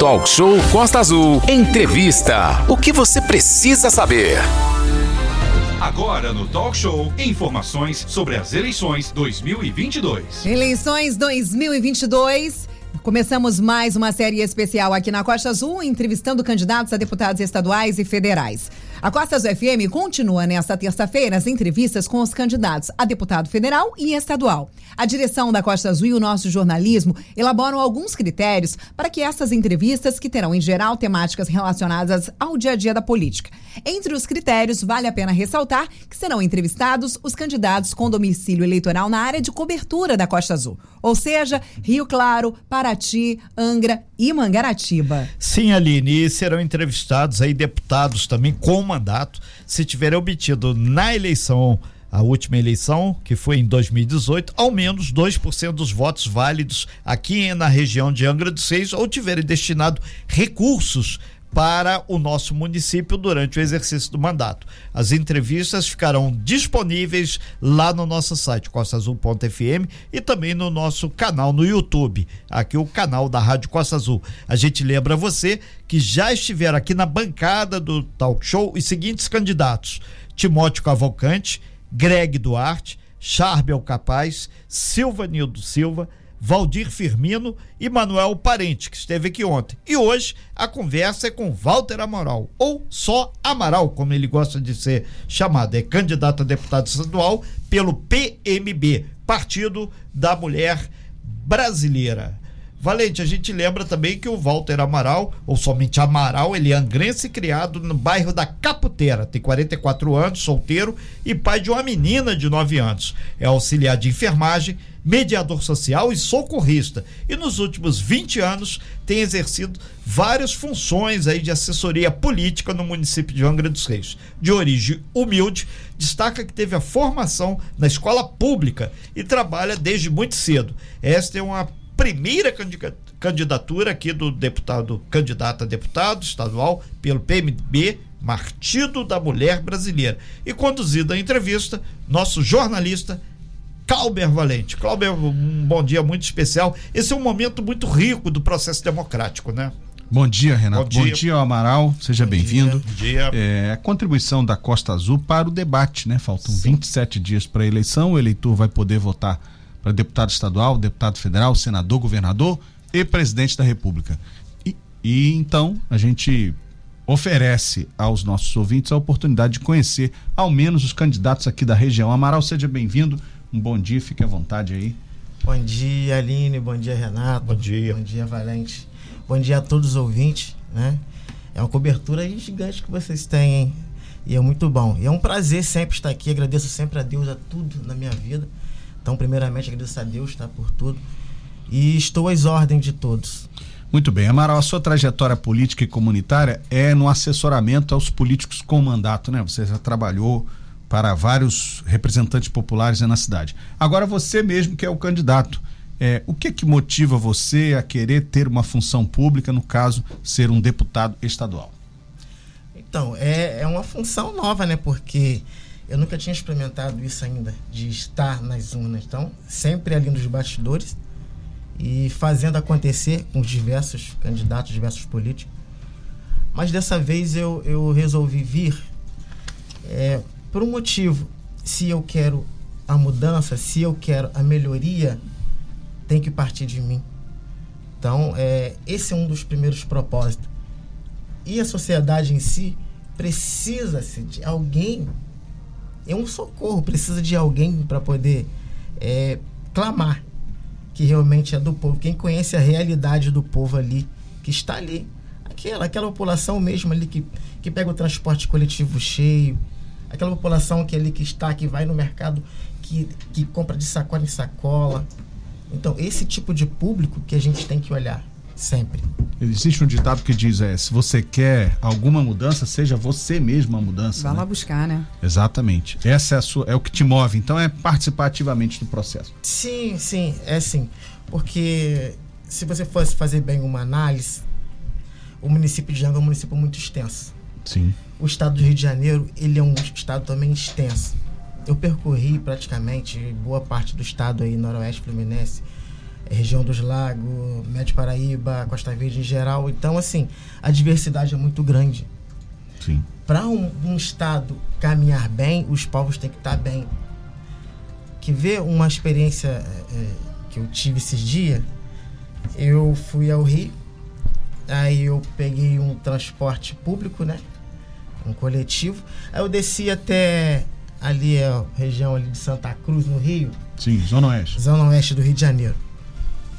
Talk Show Costa Azul. Entrevista. O que você precisa saber? Agora no Talk Show, informações sobre as eleições 2022. Eleições 2022. Começamos mais uma série especial aqui na Costa Azul, entrevistando candidatos a deputados estaduais e federais. A Costa Azul FM continua nesta terça-feira as entrevistas com os candidatos a deputado federal e estadual. A direção da Costa Azul e o nosso jornalismo elaboram alguns critérios para que essas entrevistas, que terão em geral temáticas relacionadas ao dia a dia da política. Entre os critérios, vale a pena ressaltar que serão entrevistados os candidatos com domicílio eleitoral na área de cobertura da Costa Azul, ou seja, Rio Claro, Paraty, Angra e Mangaratiba. Sim, Aline, e serão entrevistados aí deputados também com mandato, se tiverem obtido na eleição a última eleição, que foi em 2018, ao menos 2% dos votos válidos aqui na região de Angra dos Reis ou tiverem destinado recursos para o nosso município durante o exercício do mandato. As entrevistas ficarão disponíveis lá no nosso site costaazul.fm e também no nosso canal no YouTube, aqui o canal da Rádio Costa Azul. A gente lembra você que já estiveram aqui na bancada do Talk Show os seguintes candidatos: Timóteo Cavalcante, Greg Duarte, Charbel Capaz, Silva Nildo Silva, Valdir Firmino e Manuel Parente, que esteve aqui ontem. E hoje a conversa é com Walter Amaral, ou só Amaral, como ele gosta de ser chamado. É candidato a deputado estadual pelo PMB, Partido da Mulher Brasileira. Valente, a gente lembra também que o Walter Amaral, ou somente Amaral, ele é angrense criado no bairro da Caputeira, tem 44 anos, solteiro e pai de uma menina de 9 anos. É auxiliar de enfermagem, mediador social e socorrista. E nos últimos 20 anos tem exercido várias funções aí de assessoria política no município de Angra dos Reis. De origem humilde, destaca que teve a formação na escola pública e trabalha desde muito cedo. Esta é uma primeira candidatura aqui do deputado, candidato a deputado estadual pelo PMB, Partido da Mulher Brasileira. E conduzida a entrevista, nosso jornalista Clauber Valente. Clauber, um bom dia muito especial. Esse é um momento muito rico do processo democrático, né? Bom dia, Renato. Bom dia, bom dia Amaral. Seja bem-vindo. Bom dia. É, a contribuição da Costa Azul para o debate, né? Faltam Sim. 27 dias para a eleição. O eleitor vai poder votar para deputado estadual, deputado federal, senador, governador e presidente da República. E, e então a gente oferece aos nossos ouvintes a oportunidade de conhecer ao menos os candidatos aqui da região. Amaral, seja bem-vindo. Um bom dia, fique à vontade aí. Bom dia, Aline. Bom dia, Renato. Bom dia. Bom dia, Valente. Bom dia a todos os ouvintes, né? É uma cobertura gigante que vocês têm, hein? E é muito bom. E é um prazer sempre estar aqui. Agradeço sempre a Deus a tudo na minha vida. Então, primeiramente, agradeço a Deus tá, por tudo. E estou às ordens de todos. Muito bem. Amaral, a sua trajetória política e comunitária é no assessoramento aos políticos com mandato, né? Você já trabalhou para vários representantes populares na cidade. Agora você mesmo que é o candidato. É, o que que motiva você a querer ter uma função pública, no caso, ser um deputado estadual? Então, é, é uma função nova, né? Porque eu nunca tinha experimentado isso ainda, de estar nas urnas. Então, sempre ali nos bastidores e fazendo acontecer com os diversos candidatos, diversos políticos. Mas dessa vez eu, eu resolvi vir é, por um motivo. Se eu quero a mudança, se eu quero a melhoria, tem que partir de mim. Então, é, esse é um dos primeiros propósitos. E a sociedade em si precisa-se de alguém é um socorro, precisa de alguém para poder é, clamar que realmente é do povo. Quem conhece a realidade do povo ali, que está ali, aquela, aquela população mesmo ali que, que pega o transporte coletivo cheio, aquela população que ali que está, que vai no mercado, que, que compra de sacola em sacola. Então, esse tipo de público que a gente tem que olhar sempre. Existe um ditado que diz: é, se você quer alguma mudança, seja você mesmo a mudança. Vai né? lá buscar, né? Exatamente. Essa é, a sua, é o que te move, então é participar ativamente do processo. Sim, sim, é sim. Porque se você fosse fazer bem uma análise, o município de Janga é um município muito extenso. Sim. O estado do Rio de Janeiro, ele é um estado também extenso. Eu percorri praticamente boa parte do estado aí, noroeste fluminense, região dos lagos, Médio Paraíba, Costa Verde em geral. Então, assim, a diversidade é muito grande. Sim. Para um, um estado caminhar bem, os povos têm que estar bem. Que ver uma experiência é, é, que eu tive esses dias, eu fui ao Rio, aí eu peguei um transporte público, né? Um coletivo. Aí eu desci até ali a região ali de Santa Cruz, no Rio, Sim, Zona Oeste. Zona Oeste do Rio de Janeiro.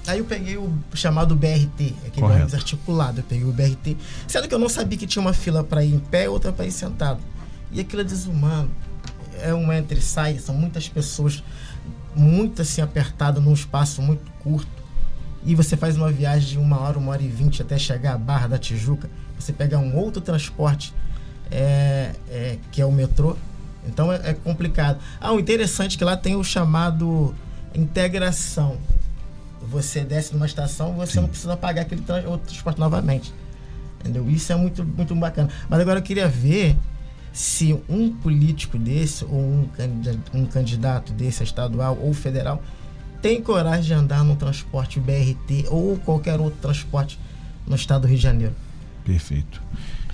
Aí eu peguei o chamado BRT, aquele Correto. ônibus articulado. Eu peguei o BRT, sendo que eu não sabia que tinha uma fila para ir em pé e outra para ir sentado. E aquilo é desumano. É um entra e sai, são muitas pessoas, muito assim apertado num espaço muito curto. E você faz uma viagem de uma hora, uma hora e vinte até chegar à Barra da Tijuca. Você pega um outro transporte, é, é, que é o metrô. Então é, é complicado. Ah, o interessante é que lá tem o chamado integração. Você desce numa estação, você não precisa pagar aquele trans- outro transporte novamente. Entendeu? Isso é muito, muito bacana. Mas agora eu queria ver se um político desse, ou um candidato, um candidato desse, estadual ou federal, tem coragem de andar num transporte BRT ou qualquer outro transporte no estado do Rio de Janeiro. Perfeito.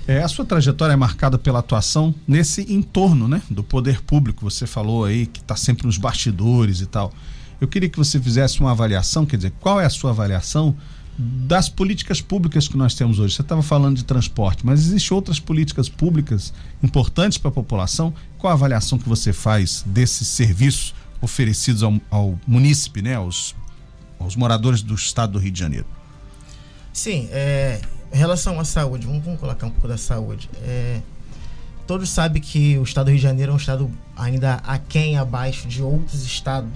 É, a sua trajetória é marcada pela atuação nesse entorno, né, do poder público. Você falou aí que está sempre nos bastidores e tal. Eu queria que você fizesse uma avaliação, quer dizer, qual é a sua avaliação das políticas públicas que nós temos hoje? Você estava falando de transporte, mas existem outras políticas públicas importantes para a população. Qual a avaliação que você faz desses serviços oferecidos ao, ao munícipe, né, aos, aos moradores do estado do Rio de Janeiro? Sim, é, em relação à saúde, vamos, vamos colocar um pouco da saúde. É, todos sabem que o estado do Rio de Janeiro é um estado ainda aquém abaixo de outros estados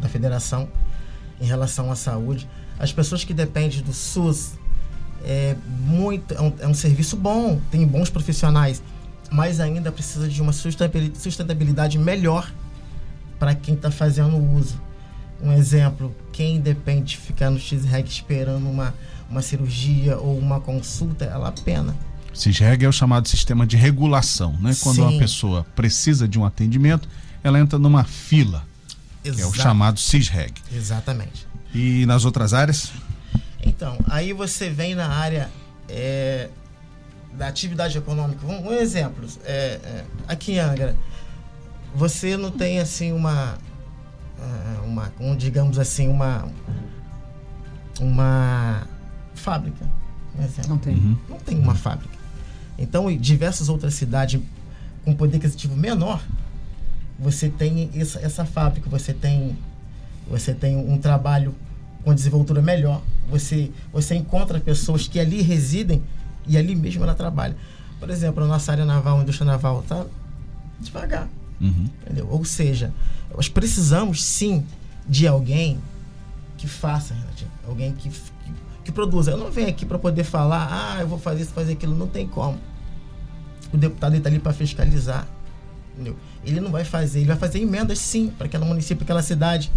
da federação em relação à saúde. As pessoas que dependem do SUS é, muito, é, um, é um serviço bom, tem bons profissionais, mas ainda precisa de uma sustentabilidade, melhor para quem está fazendo o uso. Um exemplo, quem depende de ficar no X-Reg esperando uma, uma cirurgia ou uma consulta, ela a pena. CISREG é o chamado sistema de regulação, né? Quando Sim. uma pessoa precisa de um atendimento, ela entra numa fila, que é o Exato. chamado CISREG. Exatamente. E nas outras áreas? Então, aí você vem na área é, da atividade econômica. Um, um exemplo, é, é, aqui em Angra, você não tem assim uma, ah, uma um, digamos assim, uma, uma fábrica. Um exemplo. Não tem. Uhum. Não tem uma fábrica. Então, em diversas outras cidades com poder aquisitivo menor, você tem essa, essa fábrica, você tem, você tem um trabalho com desenvoltura melhor, você, você encontra pessoas que ali residem e ali mesmo ela trabalha. Por exemplo, a nossa área naval, a indústria naval, está devagar. Uhum. Entendeu? Ou seja, nós precisamos sim de alguém que faça, Renatinho. Alguém que, que, que produza. Eu não venho aqui para poder falar, ah, eu vou fazer isso, fazer aquilo. Não tem como. O deputado está ali para fiscalizar. Entendeu? Ele não vai fazer, ele vai fazer emendas sim para aquele município, aquela cidade,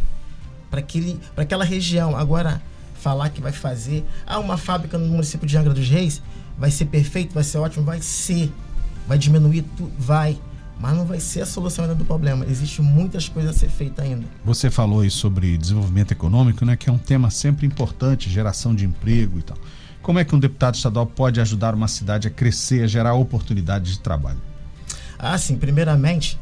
para aquele, para aquela região. Agora, falar que vai fazer, ah, uma fábrica no município de Angra dos Reis vai ser perfeito, vai ser ótimo, vai ser. Vai diminuir tudo, vai. Mas não vai ser a solução ainda do problema. Existem muitas coisas a ser feitas ainda. Você falou aí sobre desenvolvimento econômico, né? Que é um tema sempre importante, geração de emprego e tal. Como é que um deputado estadual pode ajudar uma cidade a crescer, a gerar oportunidades de trabalho? Ah, sim. Primeiramente,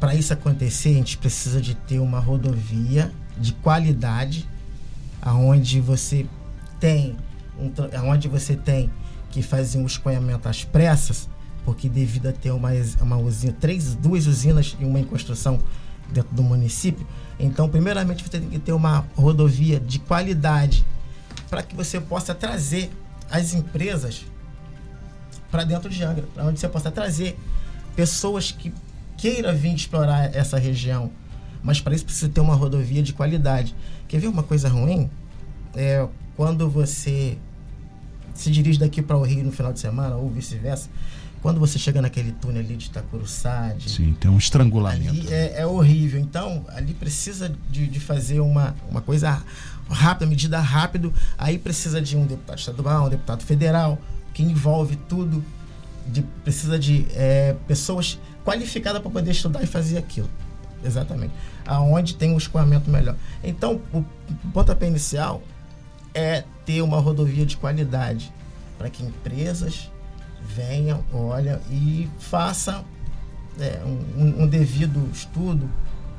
para isso acontecer, a gente precisa de ter uma rodovia de qualidade, aonde você tem, um, aonde você tem que fazer um escoamento às pressas, porque devido a ter uma, uma usina, três, duas usinas e uma em construção dentro do município, então primeiramente você tem que ter uma rodovia de qualidade para que você possa trazer as empresas para dentro de Angra, para onde você possa trazer pessoas que queiram vir explorar essa região. Mas para isso precisa ter uma rodovia de qualidade. Quer ver uma coisa ruim? É quando você se dirige daqui para o Rio no final de semana ou vice-versa, quando você chega naquele túnel ali de Itacuruçá, de, Sim, tem um estrangulamento. Ali é, é horrível. Então, ali precisa de, de fazer uma, uma coisa rápida, medida rápido. Aí precisa de um deputado estadual, um deputado federal, que envolve tudo. De, precisa de é, pessoas qualificadas para poder estudar e fazer aquilo. exatamente. Aonde tem um escoamento melhor. Então, o pontapé inicial é ter uma rodovia de qualidade para que empresas venham, olhem e façam é, um, um devido estudo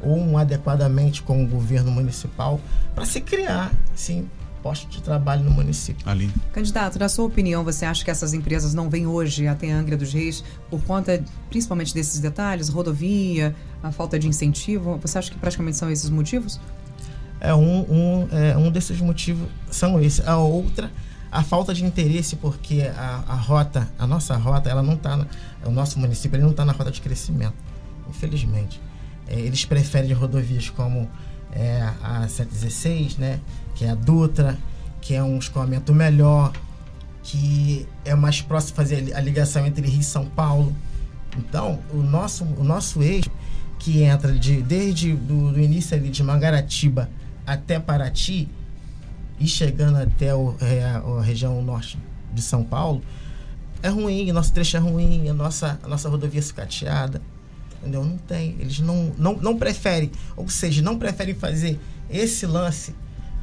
ou um adequadamente com o governo municipal para se criar, sim, postos de trabalho no município. Ali. Candidato, na sua opinião, você acha que essas empresas não vêm hoje até Angra dos Reis por conta principalmente desses detalhes, rodovia, a falta de incentivo? Você acha que praticamente são esses motivos? É um, um, é, um desses motivos são esses. A outra, a falta de interesse, porque a, a rota, a nossa rota, ela não está, o nosso município ele não está na rota de crescimento, infelizmente. É, eles preferem rodovias como é, a 716, né, que é a Dutra, que é um escoamento melhor, que é mais próximo fazer a ligação entre Rio e São Paulo. Então, o nosso, o nosso eixo, que entra de, desde do, do início ali de Mangaratiba até Paraty, e chegando até o, é, a região norte de São Paulo, é ruim, nosso trecho é ruim, a nossa, a nossa rodovia é sucateada. Entendeu? Não tem. Eles não, não, não preferem, ou seja, não preferem fazer esse lance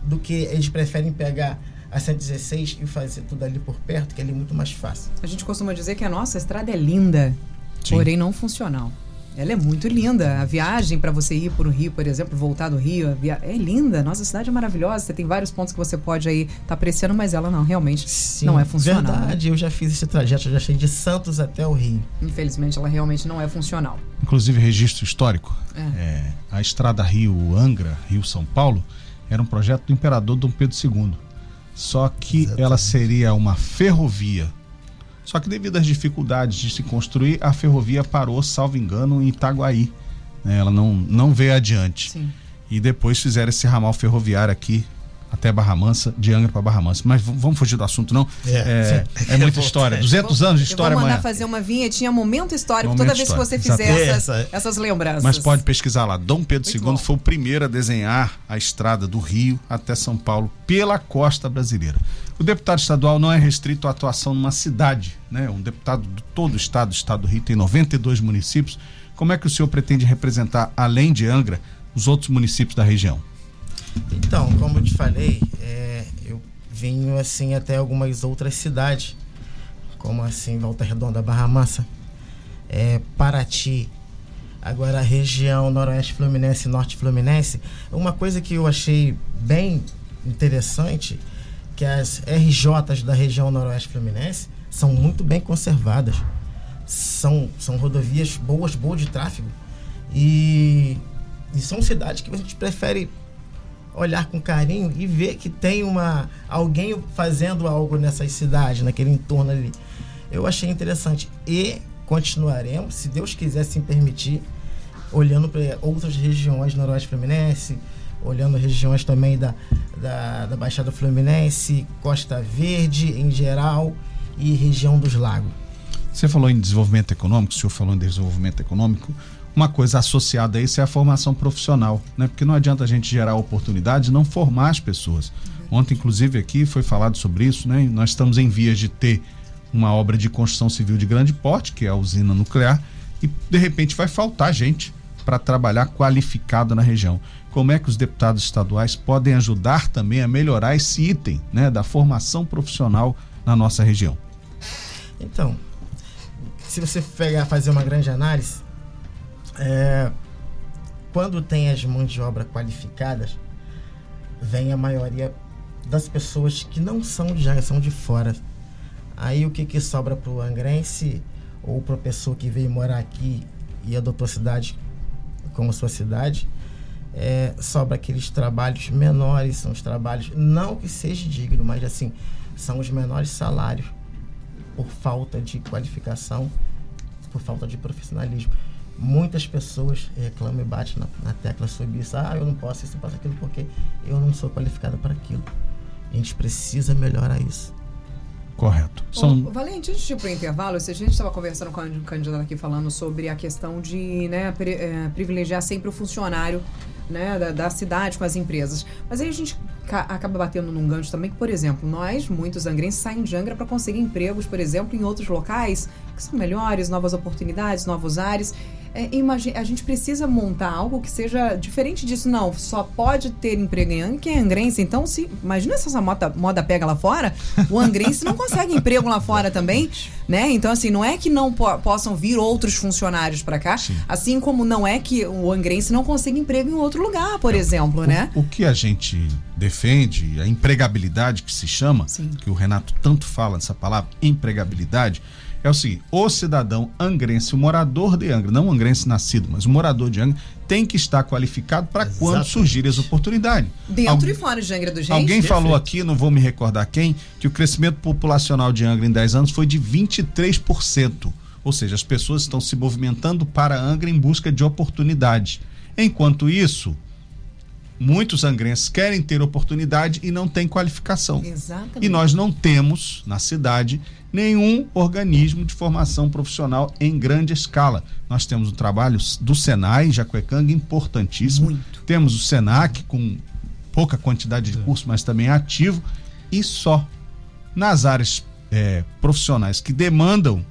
do que eles preferem pegar a 116 e fazer tudo ali por perto, que é ali muito mais fácil. A gente costuma dizer que a nossa estrada é linda, Sim. porém não funcional. Ela é muito linda. A viagem para você ir para o Rio, por exemplo, voltar do Rio, via... é linda. Nossa cidade é maravilhosa. Você tem vários pontos que você pode aí estar tá apreciando, mas ela não, realmente Sim, não é funcional. né? Verdade, eu já fiz esse trajeto, eu já cheguei de Santos até o Rio. Infelizmente, ela realmente não é funcional. Inclusive, registro histórico. É. É, a estrada Rio-Angra, Rio-São Paulo, era um projeto do imperador Dom Pedro II. Só que Exatamente. ela seria uma ferrovia. Só que devido às dificuldades de se construir, a ferrovia parou, salvo engano, em Itaguaí. né? Ela não, não veio adiante. Sim. E depois fizeram esse ramal ferroviário aqui até Barra Mansa, de Angra para Barra Mansa. Mas vamos fugir do assunto, não? É, é, é muita história. 200 anos de história Eu vou mandar amanhã. fazer uma vinhetinha momento histórico Momento toda vez que você fizer essas, Essa- essas lembranças. Mas pode pesquisar lá. Dom Pedro Muito II bom. foi o primeiro a desenhar a estrada do Rio até São Paulo pela costa brasileira. O deputado estadual não é restrito à atuação numa cidade, né? Um deputado de todo o estado, o estado do Rio tem 92 municípios. Como é que o senhor pretende representar, além de Angra, os outros municípios da região? Então, como eu te falei, é, eu venho assim até algumas outras cidades, como assim Volta Redonda, Barra Mansa, é, Paraty, agora a região Noroeste Fluminense, Norte Fluminense. Uma coisa que eu achei bem interessante, que as RJs da região Noroeste Fluminense são muito bem conservadas. São, são rodovias boas, boas de tráfego. E, e são cidades que a gente prefere olhar com carinho e ver que tem uma alguém fazendo algo nessas cidades, naquele entorno ali. Eu achei interessante e continuaremos, se Deus quiser se permitir, olhando para outras regiões Noroeste Fluminense, olhando regiões também da, da, da Baixada Fluminense, Costa Verde em geral e região dos lagos. Você falou em desenvolvimento econômico, o senhor falou em desenvolvimento econômico. Uma coisa associada a isso é a formação profissional, né? Porque não adianta a gente gerar oportunidade e não formar as pessoas. Ontem, inclusive, aqui foi falado sobre isso, né? Nós estamos em vias de ter uma obra de construção civil de grande porte, que é a usina nuclear, e de repente vai faltar gente para trabalhar qualificado na região. Como é que os deputados estaduais podem ajudar também a melhorar esse item, né, da formação profissional na nossa região? Então, se você pegar fazer uma grande análise, é, quando tem as mãos de obra qualificadas, vem a maioria das pessoas que não são de Angra, são de fora. Aí o que, que sobra para o angrense ou para a pessoa que veio morar aqui e adotou a cidade como sua cidade? É, sobra aqueles trabalhos menores, são os trabalhos, não que seja digno, mas assim, são os menores salários por falta de qualificação, por falta de profissionalismo. Muitas pessoas reclamam e batem na, na tecla sobre isso. Ah, eu não posso isso, não posso aquilo, porque eu não sou qualificado para aquilo. A gente precisa melhorar isso. Correto. São Valente, antes de ir para o intervalo, se a gente estava conversando com o candidato aqui falando sobre a questão de né, pri- eh, privilegiar sempre o funcionário né, da, da cidade com as empresas. Mas aí a gente ca- acaba batendo num gancho também que, por exemplo, nós, muitos angrenses, saem de Angra para conseguir empregos, por exemplo, em outros locais que são melhores, novas oportunidades, novos ares. É, imagi- a gente precisa montar algo que seja diferente disso. Não, só pode ter emprego em é angrense. Então, se imagina se essa moda, moda pega lá fora, o angrense não consegue emprego lá fora também, né? Então, assim, não é que não po- possam vir outros funcionários para cá, assim como não é que o angrense não consiga emprego em outro lugar, por exemplo, né? O que a gente defende, a empregabilidade que se chama, Sim. que o Renato tanto fala nessa palavra, empregabilidade, é o seguinte: o cidadão angrense, o morador de Angra, não o angrense nascido, mas o morador de Angra, tem que estar qualificado para quando surgirem as oportunidades. Dentro Algu- e fora de Angra do Reis. Alguém Perfeito. falou aqui, não vou me recordar quem, que o crescimento populacional de Angra em 10 anos foi de 23%. Ou seja, as pessoas estão se movimentando para Angra em busca de oportunidades. Enquanto isso, muitos angrenses querem ter oportunidade e não têm qualificação. Exatamente. E nós não temos na cidade nenhum organismo de formação profissional em grande escala. Nós temos o trabalho do Senai, Jacuecanga, importantíssimo. Muito. Temos o Senac com pouca quantidade de curso, mas também ativo. E só nas áreas eh, profissionais que demandam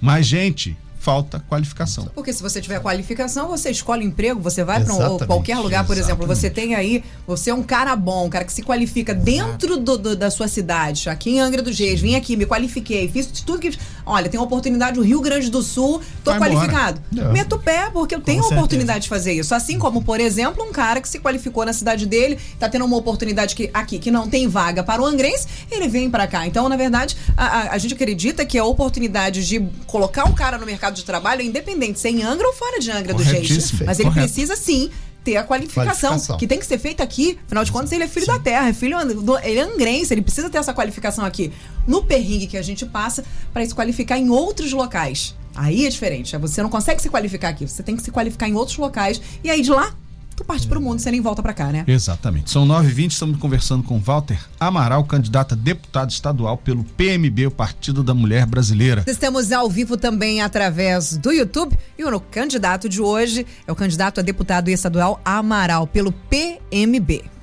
mais gente, falta qualificação. Porque se você tiver qualificação, você escolhe emprego, você vai para Exatamente, qualquer lugar, por exemplo, você tem aí, você é um cara bom, um cara que se qualifica dentro do- do- da sua cidade, aqui em Angra dos Reis, vim aqui, me qualifiquei, fiz tudo que. Olha, tem uma oportunidade no Rio Grande do Sul, tô Vai qualificado. É. Meto o pé, porque eu tenho a certeza. oportunidade de fazer isso. Assim como, por exemplo, um cara que se qualificou na cidade dele, tá tendo uma oportunidade que, aqui que não tem vaga para o angrense, ele vem para cá. Então, na verdade, a, a- a gente acredita que a oportunidade de colocar um cara no mercado de trabalho é independente se é em Angra ou fora de Angra do. Corretíssimo. Mas ele Correto. precisa sim ter a qualificação, Qualificação. que tem que ser feita aqui. Afinal de contas, ele é filho da terra, é filho do, ele é angrense, ele precisa ter essa qualificação aqui. No perrengue que a gente passa para se qualificar em outros locais. Aí é diferente. Você não consegue se qualificar aqui, você tem que se qualificar em outros locais. E aí de lá, tu parte pro mundo, você nem volta para cá, né? Exatamente. São 9h20, estamos conversando com Walter Amaral, candidato a deputado estadual pelo PMB, o Partido da Mulher Brasileira. Estamos ao vivo também através do YouTube e o candidato de hoje é o candidato a deputado estadual Amaral pelo PMB.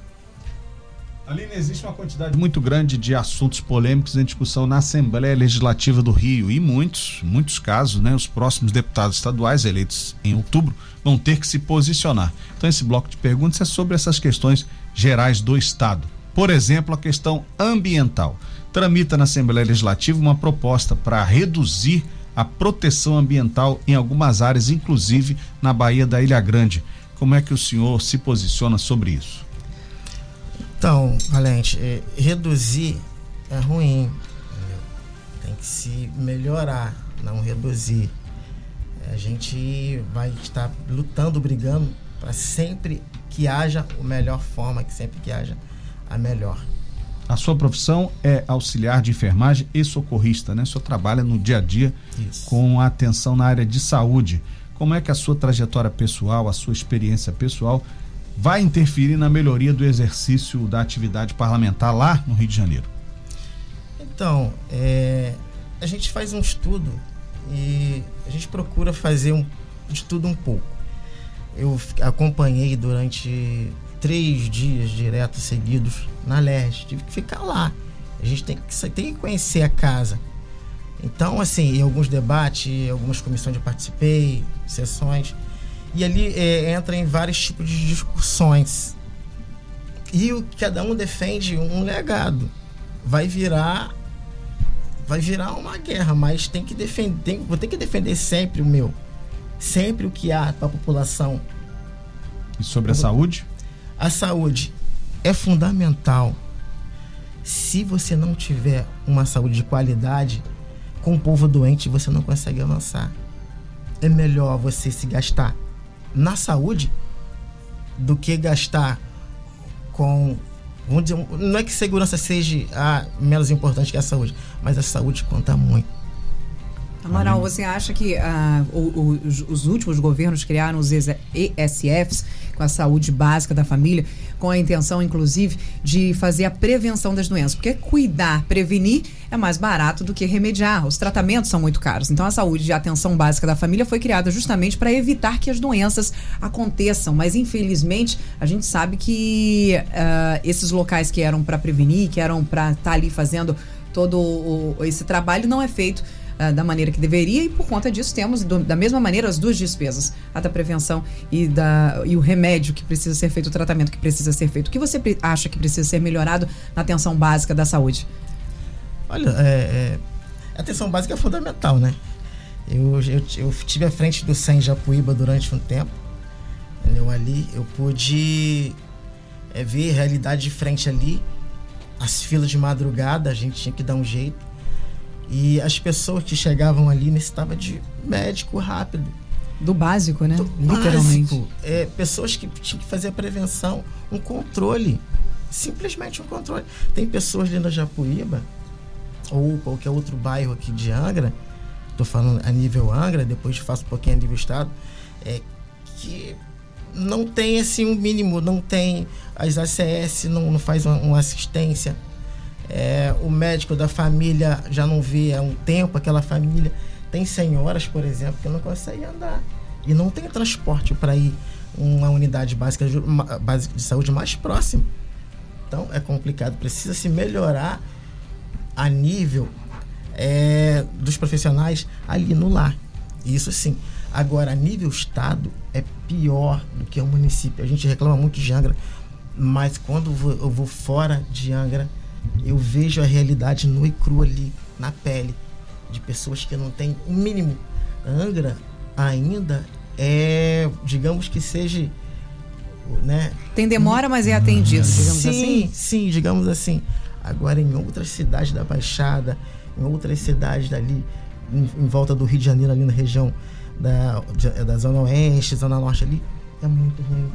Aline, existe uma quantidade muito grande de assuntos polêmicos em discussão na Assembleia Legislativa do Rio e muitos, muitos casos, né, os próximos deputados estaduais eleitos em outubro vão ter que se posicionar. Então esse bloco de perguntas é sobre essas questões gerais do estado. Por exemplo, a questão ambiental. Tramita na Assembleia Legislativa uma proposta para reduzir a proteção ambiental em algumas áreas, inclusive na Baía da Ilha Grande. Como é que o senhor se posiciona sobre isso? Então, Valente, é, reduzir é ruim. entendeu? Tem que se melhorar, não reduzir. A gente vai estar lutando, brigando para sempre que haja a melhor forma, que sempre que haja a melhor. A sua profissão é auxiliar de enfermagem e socorrista, né? O senhor trabalha no dia a dia Isso. com atenção na área de saúde. Como é que a sua trajetória pessoal, a sua experiência pessoal vai interferir na melhoria do exercício da atividade parlamentar lá no Rio de Janeiro? Então, é, a gente faz um estudo e a gente procura fazer um de tudo um pouco. Eu acompanhei durante três dias direto seguidos na Leste, tive que ficar lá. A gente tem que, tem que conhecer a casa. Então, assim, em alguns debates, algumas comissões eu participei, sessões, e ali é, entra em vários tipos de discussões. E o, cada um defende um legado. Vai virar vai virar uma guerra, mas tem que defender, tem- vou ter que defender sempre o meu. Sempre o que há para a população. E sobre a saúde? A saúde é fundamental. Se você não tiver uma saúde de qualidade, com o povo doente você não consegue avançar. É melhor você se gastar na saúde do que gastar com. Vamos dizer, não é que segurança seja a menos importante que a saúde, mas a saúde conta muito. Amaral, você acha que ah, o- o- os, os últimos governos criaram os ESFs com a saúde básica da família, com a intenção, inclusive, de fazer a prevenção das doenças? Porque cuidar, prevenir é mais barato do que remediar. Os tratamentos são muito caros. Então, a saúde e a atenção básica da família foi criada justamente para evitar que as doenças aconteçam. Mas, infelizmente, a gente sabe que ah, esses locais que eram para prevenir, que eram para estar ali fazendo todo o- esse trabalho, não é feito ah, da maneira que deveria e por conta disso temos do- da mesma maneira as duas despesas, a da prevenção e, da, e o remédio que precisa ser feito, o tratamento que precisa ser feito. O que você acha que precisa ser melhorado na atenção básica da saúde? Olha, é, é, a atenção básica é fundamental, né? Eu, eu, eu tive à frente do SEM Japuíba durante um tempo. entendeu? ali eu pude é, ver a realidade de frente ali. As filas de madrugada, a gente tinha que dar um jeito. E as pessoas que chegavam ali necessitavam de médico rápido. Do básico, né? do Literalmente. básico. É, pessoas que tinham que fazer a prevenção, um controle. Simplesmente um controle. Tem pessoas dentro da Japuíba, ou qualquer outro bairro aqui de Angra, tô falando a nível Angra, depois faço um pouquinho a nível estado, é que não tem assim um mínimo, não tem as ACS, não, não faz uma, uma assistência. É, o médico da família já não vê há um tempo aquela família. Tem senhoras, por exemplo, que não conseguem andar e não tem transporte para ir uma unidade básica de, saúde mais próxima. Então é complicado, precisa se melhorar a nível é, dos profissionais ali no lar. Isso sim. Agora, a nível estado, é pior do que o município. A gente reclama muito de Angra, mas quando eu vou fora de Angra, eu vejo a realidade nua e crua ali, na pele, de pessoas que não têm o mínimo. Angra ainda é, digamos que seja, né, Tem demora, mas é atendido, digamos sim, assim? Sim, digamos assim. Agora, em outras cidades da Baixada, em outras cidades dali, em, em volta do Rio de Janeiro, ali na região da, da Zona Oeste, Zona Norte ali, é muito ruim.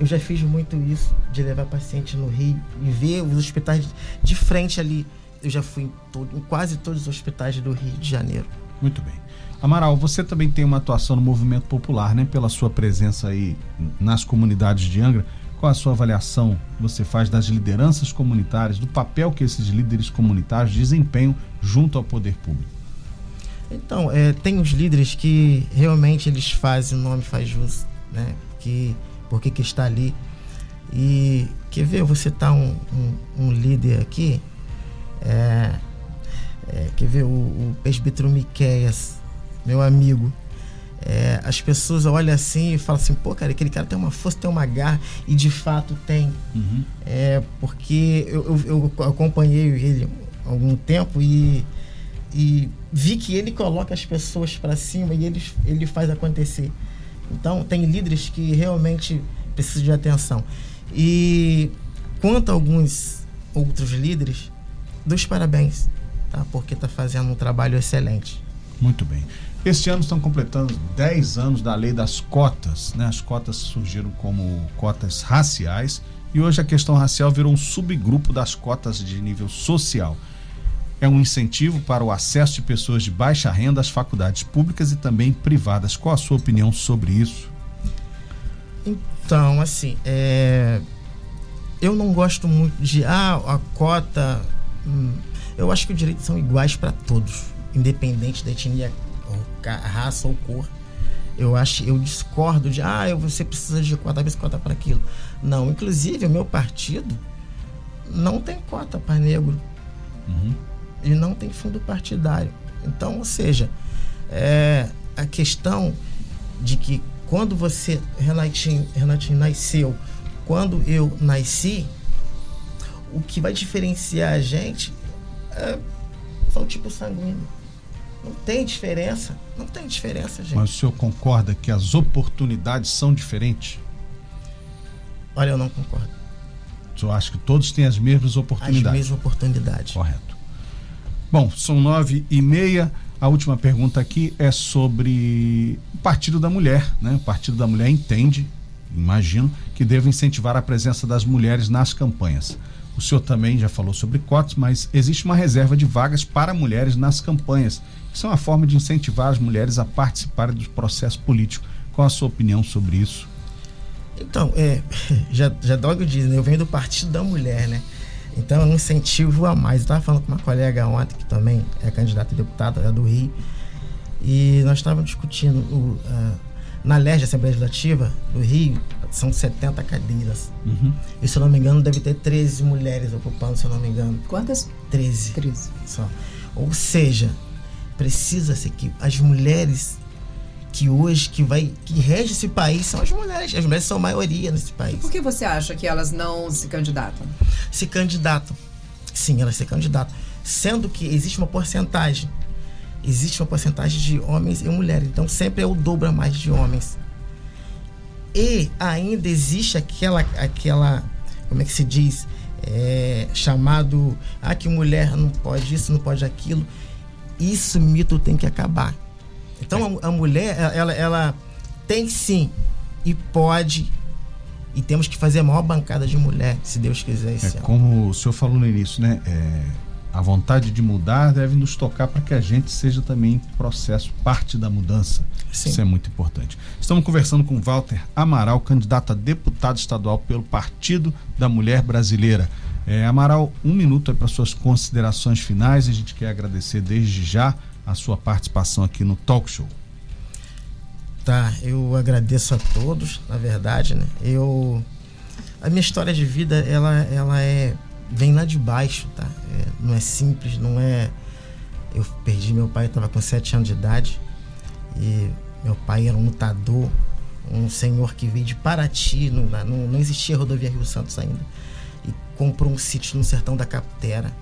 Eu já fiz muito isso, de levar paciente no Rio e ver os hospitais de frente ali. Eu já fui em, todo- em quase todos os hospitais do Rio de Janeiro. Muito bem. Amaral, você também tem uma atuação no movimento popular, né? Pela sua presença aí nas comunidades de Angra. Qual a sua avaliação que você faz das lideranças comunitárias, do papel que esses líderes comunitários desempenham junto ao poder público? Então, é, tem os líderes que realmente eles fazem, o nome faz jus, né? Que, porque que está ali. E quer ver, eu vou citar um, um, um líder aqui. É, é, quer ver, o, o presbítero Miqueias, meu amigo. É, as pessoas olham assim e falam assim, pô, cara, aquele cara tem uma força, tem uma garra, e de fato tem. É, porque eu, eu, eu acompanhei ele há algum tempo e, e vi que ele coloca as pessoas para cima e ele, ele faz acontecer. Então, tem líderes que realmente precisam de atenção. E quanto a alguns outros líderes, dos parabéns, tá? porque está fazendo um trabalho excelente. Muito bem. Este ano estão completando 10 anos da lei das cotas. Né? As cotas surgiram como cotas raciais e hoje a questão racial virou um subgrupo das cotas de nível social. É um incentivo para o acesso de pessoas de baixa renda às faculdades públicas e também privadas. Qual a sua opinião sobre isso? Então, assim, é, eu não gosto muito de ah, a cota. hum, eu acho que os direitos são iguais para todos, independente da etnia, ou raça ou cor. Eu acho, eu discordo de ah, você precisa de cota, você cota para aquilo. Não, inclusive o meu partido não tem cota para negro e não tem fundo partidário. Então, ou seja, é, a questão de que quando você, Renatinho, Renatinho nasceu, quando eu nasci, o que vai diferenciar a gente é só o tipo sanguíneo. Não tem diferença. Não tem diferença, gente. Mas o senhor concorda que as oportunidades são diferentes? Olha, eu não concordo. O senhor acha que todos têm as mesmas As oportunidades? mesmas oportunidades. Correto. Bom, são nove e meia. A última pergunta aqui é sobre o Partido da Mulher. Né? O Partido da Mulher entende, imagino, que deve incentivar a presença das mulheres nas campanhas. O senhor também já falou sobre cotas, mas existe uma reserva de vagas para mulheres nas campanhas. Isso é uma forma de incentivar as mulheres a participarem do processo político. Qual a sua opinião sobre isso? Então, é, já, já Dog diz, né? Eu venho do Partido da Mulher, né? Então é um incentivo a mais. Eu estava falando com uma colega ontem, que também é candidata a deputada, é do Rio, e nós estávamos discutindo o, uh, na LERJ, Assembleia Legislativa do Rio, são 70 cadeiras. Uhum. E se eu não me engano, deve ter 13 mulheres ocupando, se eu não me engano. Quantas? 13. 13. Só. Ou seja, precisa-se que as mulheres que hoje que vai que rege esse país são as mulheres. As mulheres são a maioria nesse país. Por que você acha que elas não se candidatam? Se candidatam. Sim, elas se candidatam. Sendo que existe uma porcentagem. Existe uma porcentagem de homens e mulheres. Então sempre é o dobro a mais de homens. E ainda existe aquela aquela como é que se diz? É, chamado ah que mulher não pode isso, não pode aquilo. Isso mito tem que acabar então a, a mulher, ela, ela tem sim e pode e temos que fazer a maior bancada de mulher, se Deus quiser. é, ano. como o senhor falou no início, né? É, a vontade de mudar deve nos tocar para que a gente seja também processo, parte da mudança. Sim. Isso é muito importante. Estamos conversando com Walter Amaral, candidato a deputado estadual pelo Partido da Mulher Brasileira. É, Amaral, um minuto para suas considerações finais. A gente quer agradecer desde já a sua participação aqui no Talk Show. Tá, eu agradeço a todos, na verdade, né? Eu a minha história de vida, ela ela é vem lá de baixo, tá? É, não é simples, não é eu perdi meu pai, estava com sete anos de idade e meu pai era um lutador, um senhor que veio de Paraty, não, não, não existia rodovia Rio Santos ainda, e comprou um sítio no sertão da Capitera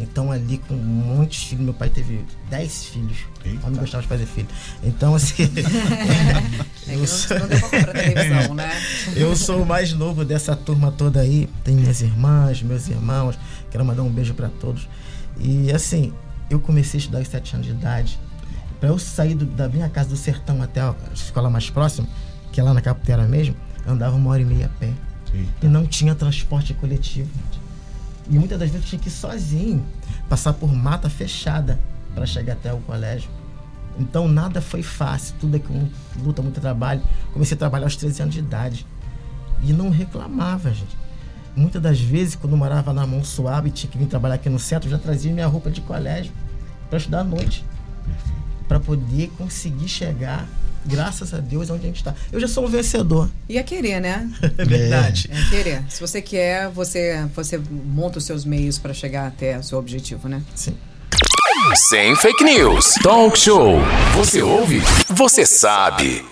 então, ali com muitos filhos, meu pai teve 10 filhos. Eita. Eu não gostava de fazer filho. Então, assim. é eu, sou... né? eu sou o mais novo dessa turma toda aí. Tem minhas irmãs, meus irmãos. Quero mandar um beijo para todos. E, assim, eu comecei a estudar aos 7 anos de idade. Para eu sair do, da minha casa do sertão até a escola mais próxima, que é lá na Capitera mesmo, andava uma hora e meia a pé. Eita. E não tinha transporte coletivo. E muitas das vezes eu tinha que ir sozinho, passar por mata fechada para chegar até o colégio. Então nada foi fácil, tudo é com luta, muito trabalho. Comecei a trabalhar aos 13 anos de idade. E não reclamava, gente. Muitas das vezes, quando eu morava na mão suave e tinha que vir trabalhar aqui no centro, eu já trazia minha roupa de colégio para estudar à noite. Para poder conseguir chegar graças a Deus, é onde a gente está. Eu já sou um vencedor. E é querer, né? é verdade. É. é querer. Se você quer, você, você monta os seus meios para chegar até o seu objetivo, né? Sim. Sem fake news. Talk show. Você ouve? Você sabe.